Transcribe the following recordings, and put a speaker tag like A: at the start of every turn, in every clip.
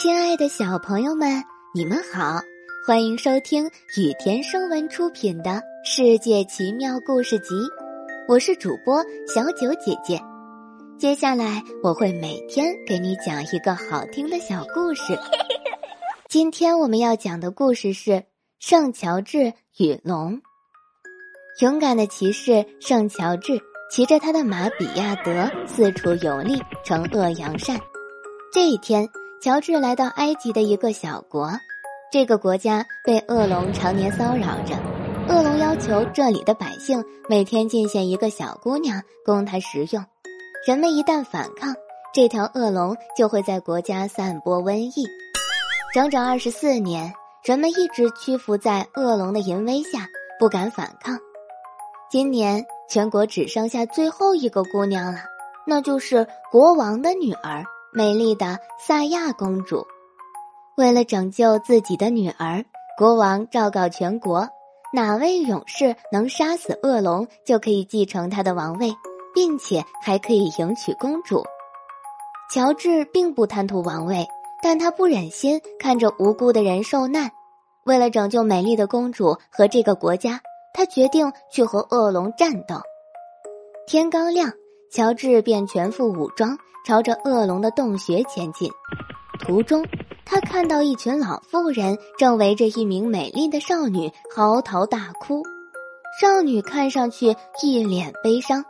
A: 亲爱的小朋友们，你们好，欢迎收听雨田声文出品的《世界奇妙故事集》，我是主播小九姐姐。接下来我会每天给你讲一个好听的小故事。今天我们要讲的故事是圣乔治与龙。勇敢的骑士圣乔治骑着他的马比亚德四处游历，惩恶扬善。这一天。乔治来到埃及的一个小国，这个国家被恶龙常年骚扰着。恶龙要求这里的百姓每天进献一个小姑娘供他食用。人们一旦反抗，这条恶龙就会在国家散播瘟疫。整整二十四年，人们一直屈服在恶龙的淫威下，不敢反抗。今年，全国只剩下最后一个姑娘了，那就是国王的女儿。美丽的萨亚公主，为了拯救自己的女儿，国王昭告全国：哪位勇士能杀死恶龙，就可以继承他的王位，并且还可以迎娶公主。乔治并不贪图王位，但他不忍心看着无辜的人受难。为了拯救美丽的公主和这个国家，他决定去和恶龙战斗。天刚亮，乔治便全副武装。朝着恶龙的洞穴前进，途中他看到一群老妇人正围着一名美丽的少女嚎啕大哭。少女看上去一脸悲伤，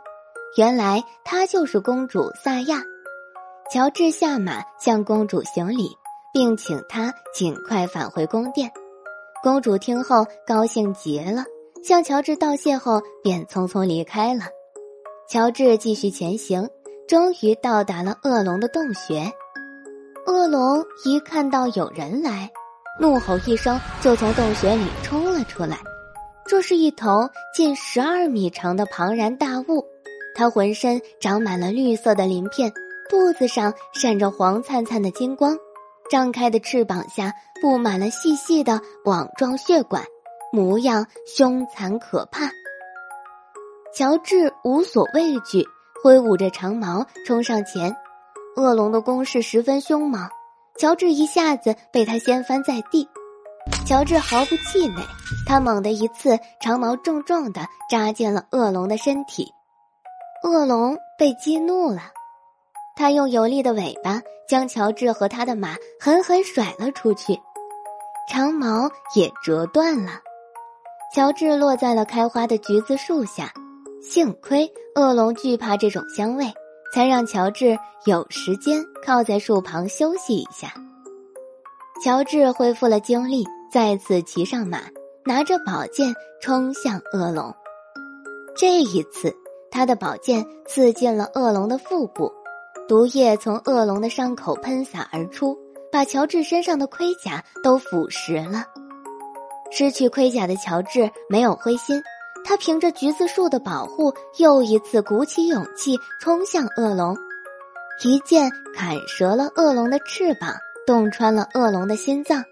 A: 原来她就是公主萨亚。乔治下马向公主行礼，并请她尽快返回宫殿。公主听后高兴极了，向乔治道谢后便匆匆离开了。乔治继续前行。终于到达了恶龙的洞穴，恶龙一看到有人来，怒吼一声就从洞穴里冲了出来。这是一头近十二米长的庞然大物，它浑身长满了绿色的鳞片，肚子上闪着黄灿灿的金光，张开的翅膀下布满了细细的网状血管，模样凶残可怕。乔治无所畏惧。挥舞着长矛冲上前，恶龙的攻势十分凶猛，乔治一下子被他掀翻在地。乔治毫不气馁，他猛地一刺，长矛重重的扎进了恶龙的身体。恶龙被激怒了，他用有力的尾巴将乔治和他的马狠狠甩了出去，长矛也折断了。乔治落在了开花的橘子树下。幸亏恶龙惧怕这种香味，才让乔治有时间靠在树旁休息一下。乔治恢复了精力，再次骑上马，拿着宝剑冲向恶龙。这一次，他的宝剑刺进了恶龙的腹部，毒液从恶龙的伤口喷洒而出，把乔治身上的盔甲都腐蚀了。失去盔甲的乔治没有灰心。他凭着橘子树的保护，又一次鼓起勇气冲向恶龙，一剑砍折了恶龙的翅膀，洞穿了恶龙的心脏，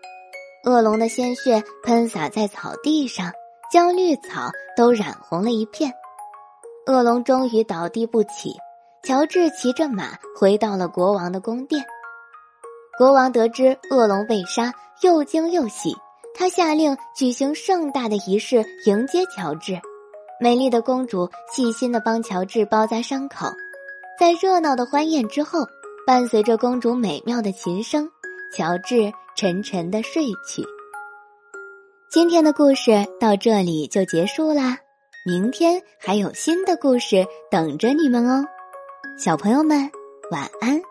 A: 恶龙的鲜血喷洒在草地上，将绿草都染红了一片。恶龙终于倒地不起。乔治骑着马回到了国王的宫殿。国王得知恶龙被杀，又惊又喜。他下令举行盛大的仪式迎接乔治，美丽的公主细心的帮乔治包扎伤口，在热闹的欢宴之后，伴随着公主美妙的琴声，乔治沉沉的睡去。今天的故事到这里就结束啦，明天还有新的故事等着你们哦，小朋友们晚安。